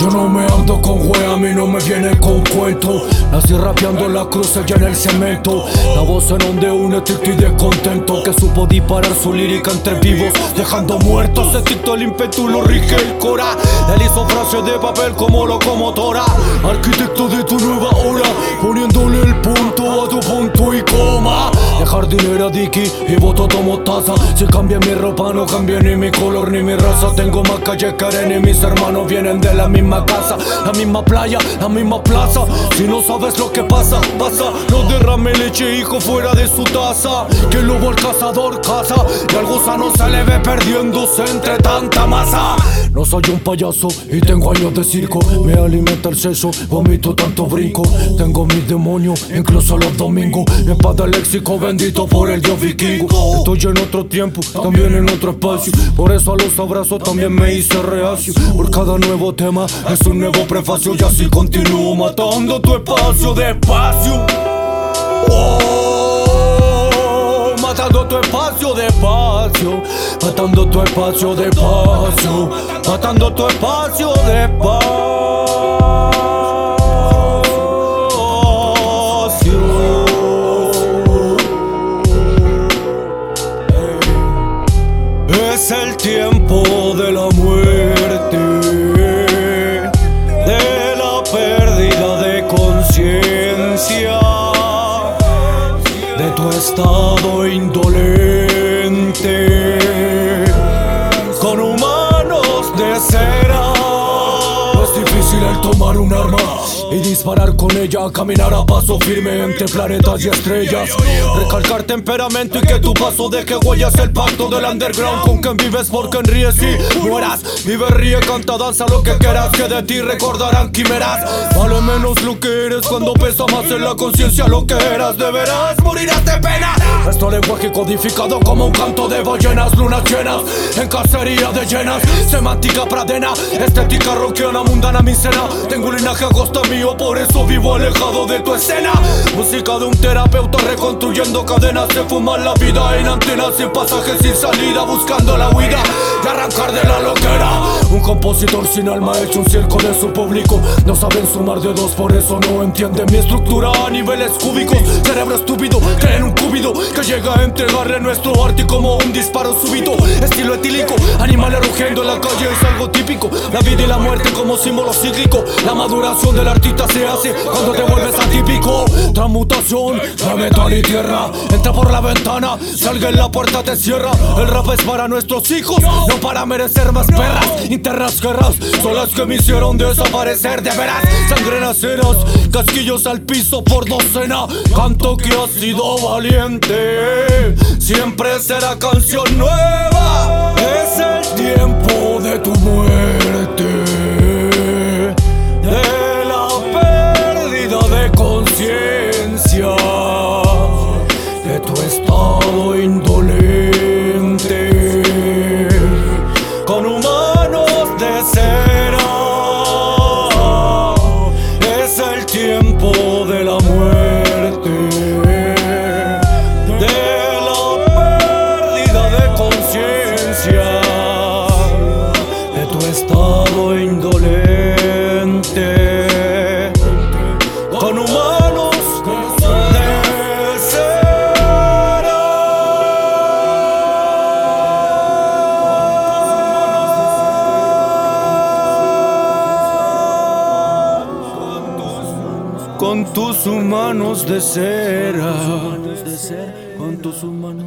Yo no me ando con wea, a mí no me viene con cuento. Nací rapeando la cruz allá en el cemento. La voz en donde une triste y descontento. Que supo disparar su lírica entre vivos Dejando muertos, ese tito el impetu lo rige el cora Él hizo frases de papel como locomotora Arquitecto de tu nueva hora Poniéndole el punto a tu punto y coma Dejar dinero a Dicky y voto tomo taza Si cambia mi ropa no cambia ni mi color ni mi raza Tengo más calle que arena y mis hermanos vienen de la misma casa, la misma playa, la misma plaza. Si no sabes lo que pasa, pasa. No derrame leche, hijo, fuera de su taza. Que el lobo al cazador caza y al gusano se le ve perdiéndose entre tanta masa. No soy un payaso y tengo años de circo. Me alimenta el seso, vomito tanto brinco. Tengo mis demonios, incluso los domingos. Mi espada léxico bendito por el dios vikingo. Estoy en otro tiempo, también en otro espacio. Por eso a los abrazos también me hice reacio. Por cada nuevo tema es un nuevo prefacio y así continúo matando tu espacio despacio. Tu espacio despacio, matando tu espacio despacio, matando tu espacio despacio. Es el tiempo de la muerte, de tu estado indolente, el tomar un arma y disparar con ella, caminar a paso firme entre planetas y estrellas. Recalcar temperamento y que tu paso deje huellas. El pacto del underground con quien vives por quien ríes y mueras. Vive, ríe, canta, danza lo que quieras. Que de ti recordarán quimeras. Vale menos lo que eres cuando pesa más en la conciencia lo que eras. Deberás morirás de pena. Esto lenguaje codificado como un canto de ballenas, lunas llenas. En cacería de llenas, semántica pradena. Estética rockiana, mundana, mi Tengo un linaje agosto mío, por eso vivo alejado de tu escena. Música de un terapeuta reconstruyendo cadenas. Se fuma la vida en antenas, sin pasajes, sin salida. Buscando la huida y arrancar de la loquera. Un compositor sin alma hecho un circo de su público. No saben sumar de dos, por eso no entienden mi estructura a niveles cúbicos. Cerebro estúpido, creen un cúbido que llega a entregarle nuestro arte como un disparo súbito. Estilo etílico, animales rugiendo en la calle es algo típico. La vida y la muerte como símbolo cíclico. La maduración del artista se hace cuando te vuelves atípico. Transmutación de metal y tierra. Entra por la ventana, salga en la puerta, te cierra. El rap es para nuestros hijos, no para merecer más perras. Internas guerras son las que me hicieron desaparecer de veras. Sangre en aceras, casquillos al piso por docena. Canto que ha sido valiente, siempre será canción nueva. Es el tiempo de tu muerte, tus humanos de cera, con tus humanos.